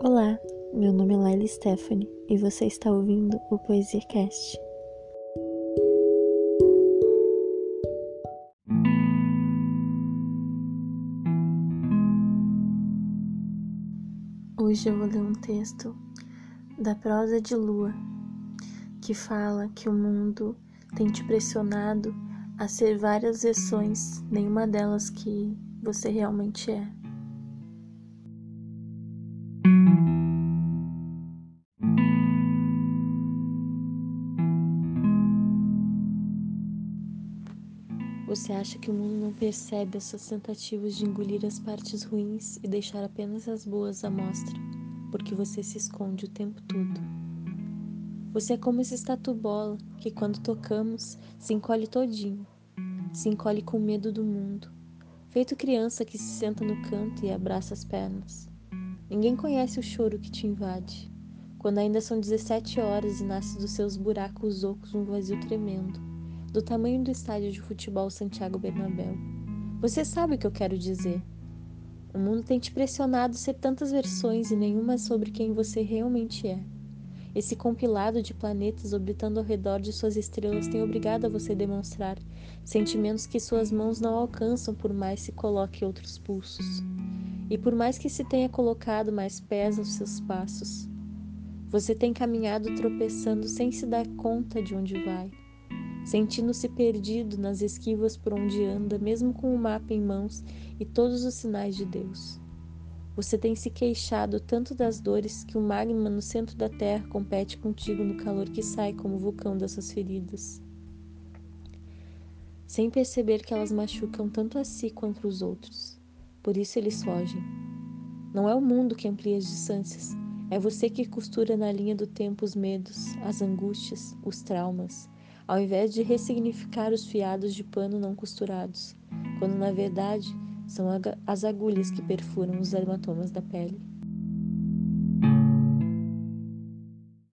Olá, meu nome é Laila Stephanie e você está ouvindo o PoesiaCast. Hoje eu vou ler um texto da prosa de Lua que fala que o mundo tem te pressionado a ser várias versões, nenhuma delas que você realmente é. Você acha que o mundo não percebe as suas tentativas de engolir as partes ruins e deixar apenas as boas à mostra, porque você se esconde o tempo todo. Você é como esse estatu-bola que, quando tocamos, se encolhe todinho, se encolhe com medo do mundo, feito criança que se senta no canto e abraça as pernas. Ninguém conhece o choro que te invade, quando ainda são 17 horas e nasce dos seus buracos ocos um vazio tremendo do tamanho do estádio de futebol Santiago Bernabéu. Você sabe o que eu quero dizer. O mundo tem te pressionado ser tantas versões e nenhuma sobre quem você realmente é. Esse compilado de planetas orbitando ao redor de suas estrelas tem obrigado a você demonstrar sentimentos que suas mãos não alcançam por mais se coloque outros pulsos. E por mais que se tenha colocado mais pés aos seus passos, você tem caminhado tropeçando sem se dar conta de onde vai sentindo-se perdido nas esquivas por onde anda, mesmo com o mapa em mãos e todos os sinais de Deus. Você tem se queixado tanto das dores que o magma no centro da terra compete contigo no calor que sai como vulcão das suas feridas. Sem perceber que elas machucam tanto a si quanto os outros. Por isso eles fogem. Não é o mundo que amplia as distâncias, é você que costura na linha do tempo os medos, as angústias, os traumas, ao invés de ressignificar os fiados de pano não costurados, quando na verdade são as agulhas que perfuram os hematomas da pele.